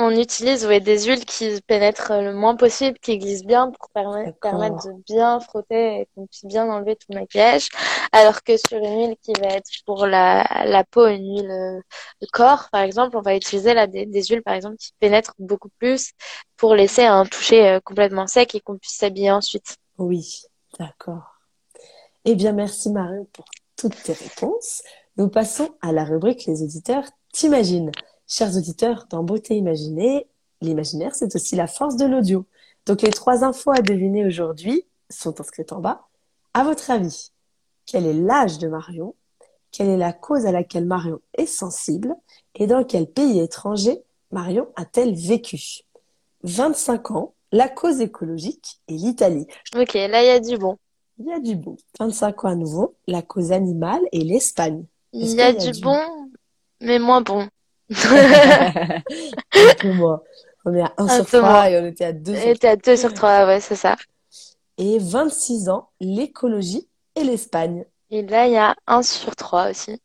on utilise ouais, des huiles qui pénètrent le moins possible, qui glissent bien pour permettre, de bien frotter et qu'on puisse bien enlever tout le maquillage. Alors que sur une huile qui va être pour la, la peau, une huile euh, de corps, par exemple, on va utiliser là des, huiles, par exemple, qui pénètrent beaucoup plus pour laisser un toucher euh, complètement sec et qu'on puisse s'habiller ensuite. Oui, d'accord. Eh bien, merci Marion pour toutes tes réponses. Nous passons à la rubrique Les auditeurs t'imaginent. Chers auditeurs, dans Beauté Imaginée, l'imaginaire, c'est aussi la force de l'audio. Donc les trois infos à deviner aujourd'hui sont inscrites en bas. À votre avis, quel est l'âge de Marion? Quelle est la cause à laquelle Marion est sensible? Et dans quel pays étranger Marion a-t-elle vécu? 25 ans, la cause écologique et l'Italie. Ok, là il y a du bon. Il y a du bon. 25 ans à nouveau, la cause animale et l'Espagne. Il y a, du, bon, mais moins bon. moins. On est à 1 sur 3 et on était à 2 sur 3. On était à 2 sur 3, ouais, c'est ça. Et 26 ans, l'écologie et l'Espagne. Et là, il y a 1 sur 3 aussi.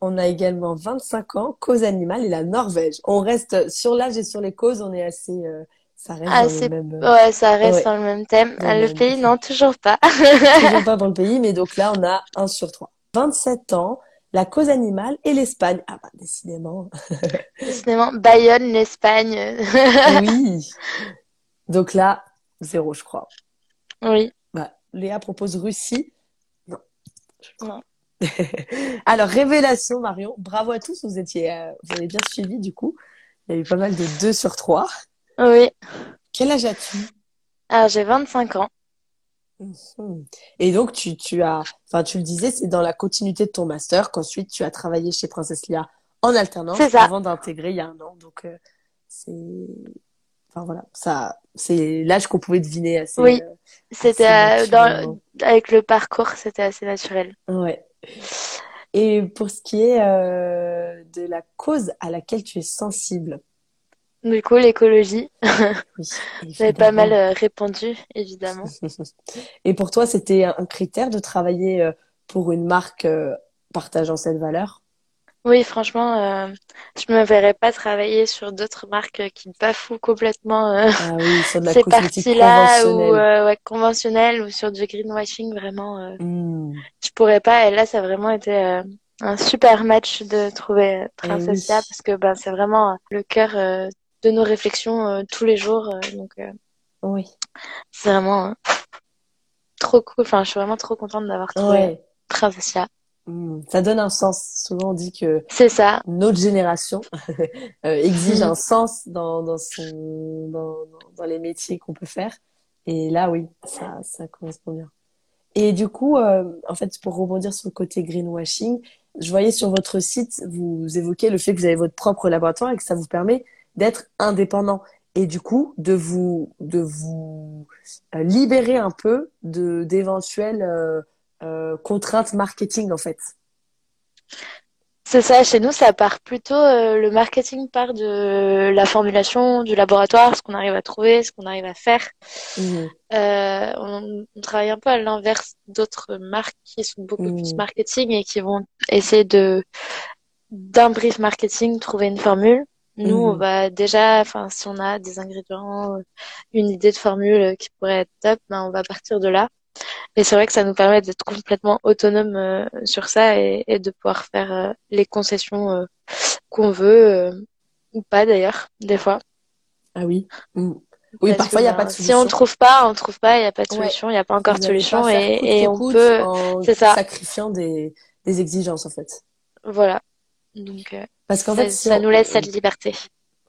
On a également 25 ans, cause animale et la Norvège. On reste sur l'âge et sur les causes, on est assez... Euh, ça reste dans le même... Euh, ouais, ça reste dans le même thème. le, pays, non, toujours pas. toujours pas dans le pays, mais donc là, on a 1 sur 3. 27 ans, la cause animale et l'Espagne. Ah bah, décidément. décidément, Bayonne, l'Espagne. oui. Donc là, zéro, je crois. Oui. Bah, Léa propose Russie. Non. Non. Alors, révélation, Marion. Bravo à tous. Vous étiez, euh, vous avez bien suivi, du coup. Il y a eu pas mal de 2 sur 3. Oui. Quel âge as-tu? Alors, j'ai 25 ans. Et donc, tu, tu as, enfin, tu le disais, c'est dans la continuité de ton master qu'ensuite tu as travaillé chez Princesse Lia en alternance avant d'intégrer il y a un an. Donc, euh, c'est, enfin voilà, ça, c'est l'âge qu'on pouvait deviner assez. Oui, euh, c'était euh, dans, avec le parcours, c'était assez naturel. Ouais. Et pour ce qui est de la cause à laquelle tu es sensible, du coup, l'écologie. Oui, J'avais pas mal euh, répondu, évidemment. Et pour toi, c'était un critère de travailler euh, pour une marque euh, partageant cette valeur? Oui, franchement, je me verrais pas travailler sur d'autres marques qui bafouent complètement ah oui, sur de la ces parties-là ou ouais, conventionnelles ou sur du greenwashing, vraiment. Hmm. Je pourrais pas. Et là, ça a vraiment été un super match de trouver Princessia eh parce que ben, c'est vraiment le cœur de nos réflexions euh, tous les jours. Euh, donc, euh, oui. C'est vraiment trop cool. Enfin, je suis vraiment trop contente d'avoir trouvé Princessia. Hmm. Ça donne un sens. Souvent, on dit que c'est ça. Notre génération exige un sens dans, dans, son, dans, dans les métiers qu'on peut faire. Et là, oui, ça, ça correspond bien. Et du coup, en fait, pour rebondir sur le côté greenwashing, je voyais sur votre site, vous évoquez le fait que vous avez votre propre laboratoire et que ça vous permet d'être indépendant et du coup de vous de vous euh, libérer un peu de d'éventuelles euh, euh, contraintes marketing en fait. C'est ça, chez nous, ça part plutôt, le marketing part de la formulation, du laboratoire, ce qu'on arrive à trouver, ce qu'on arrive à faire. Mmh. on, travaille un peu à l'inverse d'autres marques qui sont beaucoup plus mmh. marketing et qui vont essayer de, d'un brief marketing, trouver une formule. Nous, on mhm. va déjà, enfin, si on a des ingrédients, euh, une idée de formule euh, qui pourrait être top, ben, on va partir de là. Et c'est vrai que ça nous permet d'être complètement autonome euh, sur ça et, de pouvoir faire les concessions qu'on veut ou pas d'ailleurs, des fois. Ah oui. Oui, parfois il n'y a pas de solution. Si on trouve pas, on trouve pas, il n'y a pas de solution, il n'y a pas encore de solution et, et on peut, c'est ça. Sacrifiant des, des exigences en fait. Voilà. Donc, parce qu'en fait, ça nous laisse cette liberté.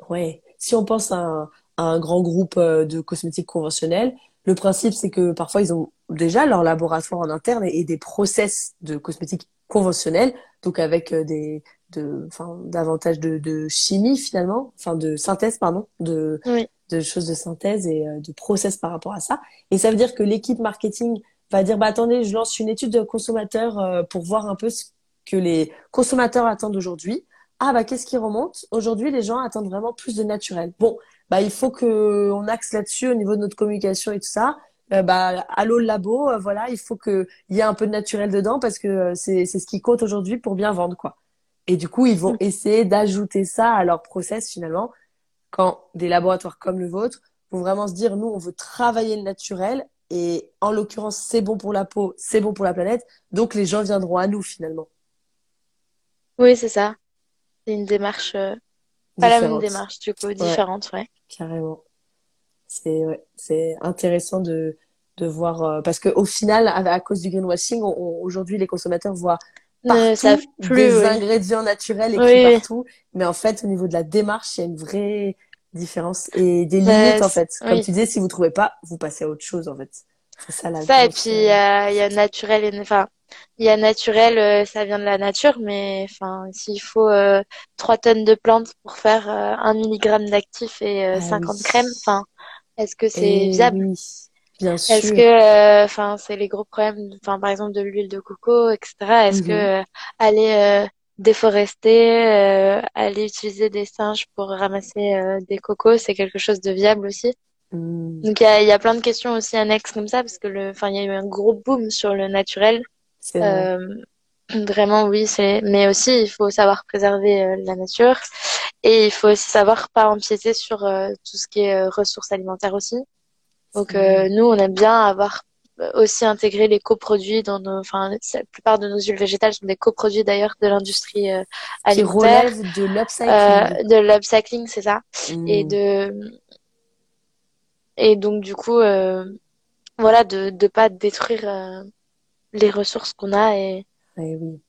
Ouais. Si on pense à un, à un grand groupe euh, de cosmétiques conventionnels, le principe, c'est que parfois, ils ont déjà leur laboratoire en interne et, des process de cosmétiques conventionnels, donc avec euh, des, de, enfin, davantage de, de chimie finalement, enfin de synthèse, pardon, de, de choses de synthèse et euh, de process par rapport à ça. Et ça veut dire que l'équipe marketing va dire, bah attendez, je lance une étude de consommateurs pour voir un peu ce que les consommateurs attendent aujourd'hui ah bah qu'est-ce qui remonte? Aujourd'hui, les gens attendent vraiment plus de naturel. Bon, bah il faut que on axe là-dessus au niveau de notre communication et tout ça. Euh, bah allô le labo, euh, voilà, il faut que il y ait un peu de naturel dedans parce que euh, c'est c'est ce qui compte aujourd'hui pour bien vendre quoi. Et du coup, ils vont mm. essayer d'ajouter ça à leur process finalement quand des laboratoires comme le vôtre vont vraiment se dire nous on veut travailler le naturel et en l'occurrence c'est bon pour la peau, c'est bon pour la planète, donc les gens viendront à nous finalement. Oui, c'est ça. C'est une démarche, euh, pas la même démarche, du coup, différente, ouais. Carrément. C'est ouais, c'est intéressant de, de voir, euh, parce que au final, à, cause du greenwashing, aujourd'hui, les consommateurs voient partout plus, des ingrédients naturels écrits partout. Mais en fait, au niveau de la démarche, il y a une vraie différence et des limites, en fait. Comme tu disais, si vous trouvez pas, vous passez à autre chose, en fait. C'est ça la ça, et puis il y, a, y a naturel et enfin il y a naturel euh, ça vient de la nature mais enfin s'il faut euh, 3 tonnes de plantes pour faire euh, 1 milligramme d'actif et euh, 50 ah crèmes enfin est-ce que c'est eh viable? oui. Bien sûr. Est-ce que, euh, enfin, c'est les gros problèmes, enfin, par exemple, de l'huile de coco, etc. Est-ce que mhm. aller déforester, aller utiliser des singes pour ramasser des cocos, c'est quelque chose de viable aussi? Hmm. Donc il y a, y a, plein de questions aussi annexes comme ça parce que le, enfin il y a eu un gros boom sur le naturel. Euh, vraiment oui, c'est. Mais aussi il faut savoir préserver euh, la nature et il faut aussi savoir pas empiéter sur euh, tout ce qui est euh, ressources alimentaires aussi. Donc nous on aime bien avoir aussi intégrer les coproduits dans nos, enfin, la plupart de nos huiles végétales sont des coproduits d'ailleurs de l'industrie euh, alimentaire. Qui de l'upcycling. Euh, de l'upcycling, c'est ça. Et Mm. de, et donc du coup, euh, voilà, de de pas détruire euh, les ressources qu'on a et Eh oui.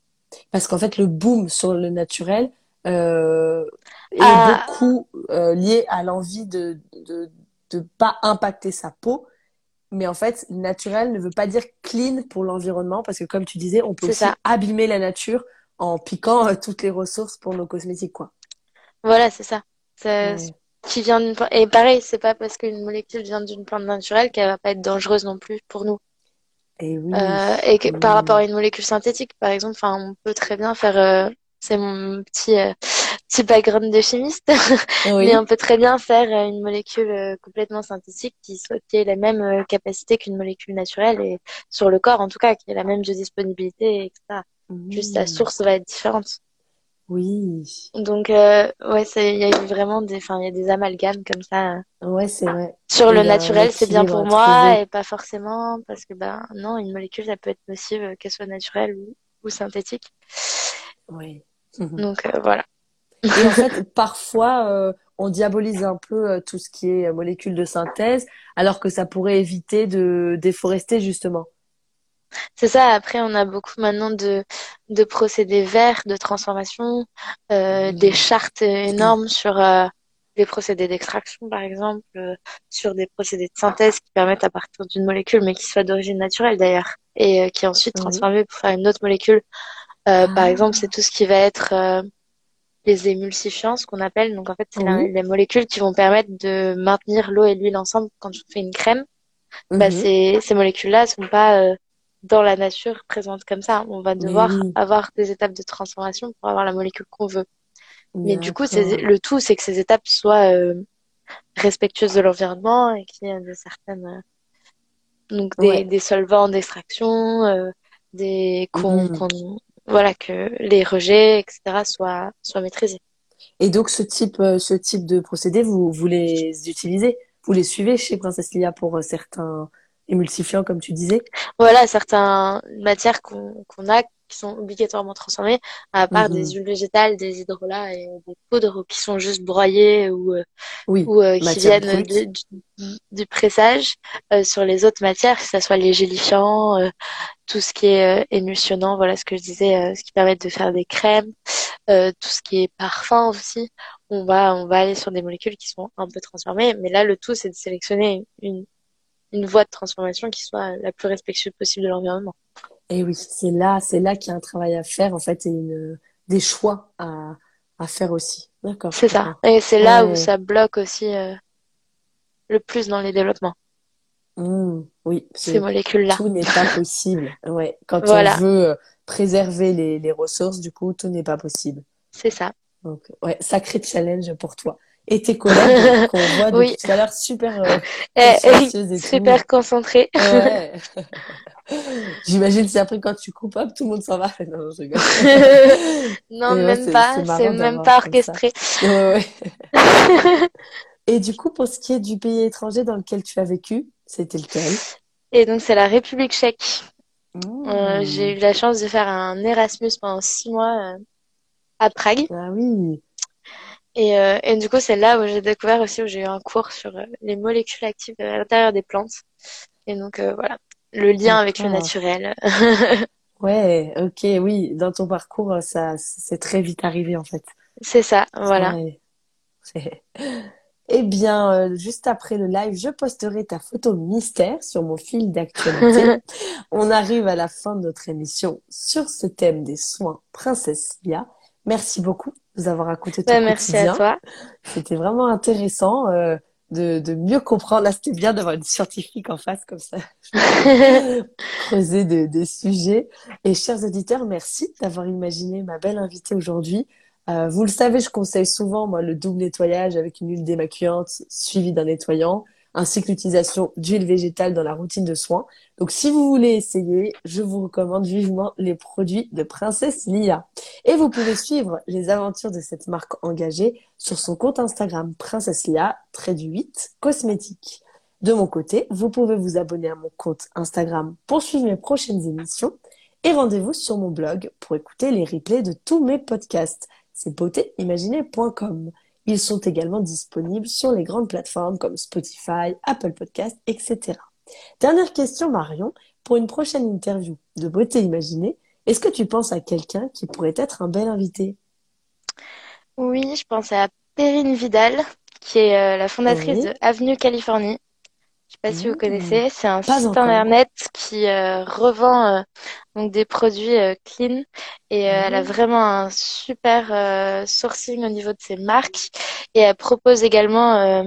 Parce qu'en fait, le boom sur le naturel euh, est Ah. beaucoup euh, lié à l'envie de, de de pas impacter sa peau. Mais en fait, naturel ne veut pas dire clean pour l'environnement parce que comme tu disais, on peut aussi ça. abîmer la nature en piquant euh, toutes les ressources pour nos cosmétiques, quoi. voilà, c'est ça. Ouais. qui vient d'une. Et pareil, c'est pas parce qu'une molécule vient d'une plante naturelle qu'elle va pas être dangereuse non plus pour nous. Et oui. Euh, et que, par rapport à une molécule synthétique, par exemple, enfin, on peut très bien faire. euh, c'est mon petit euh, petit background de chimiste, Oui. mais on peut très bien faire euh, une molécule euh, complètement synthétique qui soit qui ait la même capacité qu'une molécule naturelle et sur le corps en tout cas, qui ait la même biodisponibilité, etc. Juste la source va être différente. Oui. Donc euh, ouais, c'est il y a eu vraiment des, enfin, il y a des amalgames comme ça. euh. Ouais, c'est vrai. Sur le un naturel, c'est bien pour moi et pas forcément parce que ben non, une molécule ça peut être nocive euh, qu'elle soit naturelle ou, ou synthétique. Oui. Donc euh, voilà. Et en fait, parfois, euh, on diabolise un peu euh, tout ce qui est euh, molécules de synthèse, alors que ça pourrait éviter de déforester, justement. C'est ça. Après, on a beaucoup maintenant de de procédés verts de transformation, euh, des chartes énormes sur euh, les procédés d'extraction, par exemple, euh, sur des procédés de synthèse qui permettent à partir d'une molécule, mais qui soit d'origine naturelle d'ailleurs, et qui est ensuite transformée pour faire une autre molécule. Par Ah. exemple, c'est tout ce qui va être les émulsifiants, ce qu'on appelle. Donc en fait, c'est les molécules qui vont permettre de maintenir l'eau et l'huile ensemble quand on fait une crème. Bah, Mhm. ces, ces molécules-là sont pas euh, dans la nature présentes comme ça. On va devoir oui. avoir des étapes de transformation pour avoir la molécule qu'on veut. Mais du coup, le tout, c'est que ces étapes soient euh, respectueuses de l'environnement et qu'il y ait de certaines, euh, donc des, Ouais. des solvants d'extraction, euh, des qu'on, qu'on- voilà, que les rejets, etc., soient, soient maîtrisés. Et donc, ce type, ce type de procédé, vous, vous les utilisez, vous les suivez chez Princesse Lia pour certains émulsifiants, comme tu disais. Voilà, certaines matières qu'on a qui sont obligatoirement transformées, à part Mhm. des huiles végétales, des hydrolats et des poudres qui sont juste broyées ou, euh, Oui, ou euh, qui viennent du, pressage. Euh, sur les autres matières, que ce soit les gélifiants, euh, tout ce qui est émulsionnant, voilà ce que je disais, ce qui permet de faire des crèmes, tout ce qui est parfum aussi. On va, on va aller sur des molécules qui sont un peu transformées, mais là, le tout, c'est de sélectionner une, une voie de transformation qui soit la plus respectueuse possible de l'environnement. Et oui, c'est là, c'est là qu'il y a un travail à faire, en fait, et une, des choix à, à faire aussi. D'accord. C'est ça. Et c'est là Ouais. où ça bloque aussi euh, le plus dans les développements, Mmh, oui, ces molécules-là. tout n'est pas possible. Ouais. Quand Voilà. on veut euh, préserver les, les ressources, du coup, tout n'est pas possible. C'est ça. Donc, ouais, sacré challenge pour toi. Et tes collègues qu'on voit depuis Oui. tout à l'heure super euh, Eh, consciencieuses et super concentré. Ouais. J'imagine si après quand tu coupes hop, tout le monde s'en va. Non, non, je rigole. non, ouais, même pas. c'est même pas orchestré. Ouais. Et du coup, pour ce qui est du pays étranger dans lequel tu as vécu, c'était lequel? Et donc, c'est la République tchèque. Mmh. Euh, j'ai eu la chance de faire un Erasmus pendant six mois euh, à Prague. Ah oui. Et, euh, et du coup, c'est là où j'ai découvert aussi, où j'ai eu un cours sur euh, les molécules actives à l'intérieur des plantes. Et donc, euh, voilà, le lien avec le naturel. Ouais, ok, oui. Dans ton parcours, ça, c'est très vite arrivé en fait. C'est ça, voilà. Ouais. Eh bien, euh, juste après le live, je posterai ta photo mystère sur mon fil d'actualité. On arrive à la fin de notre émission sur ce thème des soins Princesse Lia. Merci beaucoup de nous avoir raconté ton Bah, merci à toi. C'était vraiment intéressant euh, de, de mieux comprendre. Là, c'était bien d'avoir une scientifique en face comme ça. creuser de- des sujets. Et chers auditeurs, merci d'avoir imaginé ma belle invitée aujourd'hui. Euh, vous le savez, je conseille souvent moi le double nettoyage avec une huile démaquillante suivie d'un nettoyant, ainsi que l'utilisation d'huile végétale dans la routine de soins. Donc, si vous voulez essayer, je vous recommande vivement les produits de Princesse Lia. Et vous pouvez suivre les aventures de cette marque engagée sur son compte Instagram Princesse Lia, trait du 8, cosmétique. De mon côté, vous pouvez vous abonner à mon compte Instagram pour suivre mes prochaines émissions et rendez-vous sur mon blog pour écouter les replays de tous mes podcasts. C'est beautéimaginée.com. Ils sont également disponibles sur les grandes plateformes comme Spotify, Apple Podcasts, etc. Dernière question, Marion. Pour une prochaine interview de Beauté Imaginée, est-ce que tu penses à quelqu'un qui pourrait être un bel invité? Oui, je pense à Perrine Vidal, qui est euh, la fondatrice de Avenue Californie. Je sais pas si vous mmh. connaissez, c'est un site internet qui euh, revend euh, donc des produits clean et elle a mmh. vraiment un super sourcing au niveau de ses marques et elle propose également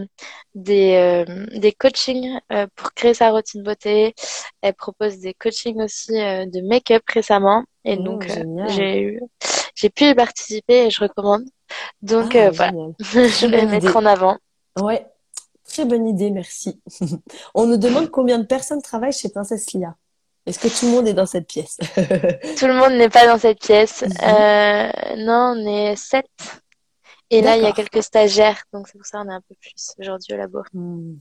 des des coachings pour créer sa routine beauté. Elle propose des coachings aussi de make-up récemment et mmh, donc j'ai eu j'ai pu y participer et je recommande. Donc ah, voilà, je vais mettre en avant. Ouais, très bonne idée, merci. on nous demande combien de personnes travaillent chez Princesse Lia. Est-ce que tout le monde est dans cette pièce? Tout le monde n'est pas dans cette pièce. Euh, non, on est sept. Et là, il y a quelques stagiaires, donc c'est pour ça qu'on est un peu plus aujourd'hui au labo. Hmm.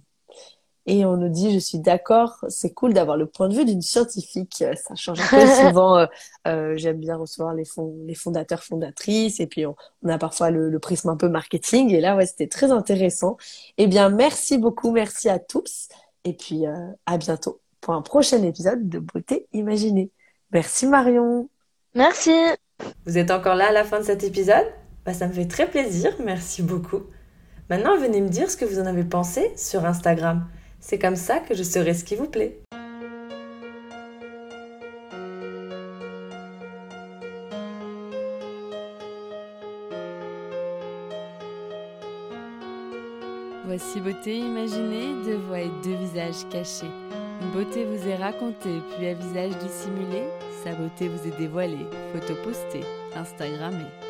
Et on nous dit, je suis d'accord, c'est cool d'avoir le point de vue d'une scientifique. Ça change un peu souvent. Euh, euh, J'aime bien recevoir les, fond, les fondateurs, fondatrices. Et puis, on, on a parfois le, le, prisme un peu marketing. Et là, ouais, c'était très intéressant. Eh bien, merci beaucoup. Merci à tous. Et puis, euh, à bientôt pour un prochain épisode de Beauté Imaginée. Merci Marion. Merci. Vous êtes encore là à la fin de cet épisode? Bah, Ça me fait très plaisir. Merci beaucoup. Maintenant, venez me dire ce que vous en avez pensé sur Instagram. C'est comme ça que je serai ce qui vous plaît. Voici beauté imaginée, deux voix et deux visages cachés. Une beauté vous est racontée, puis à visage dissimulé, sa beauté vous est dévoilée, photo postée, Instagrammée.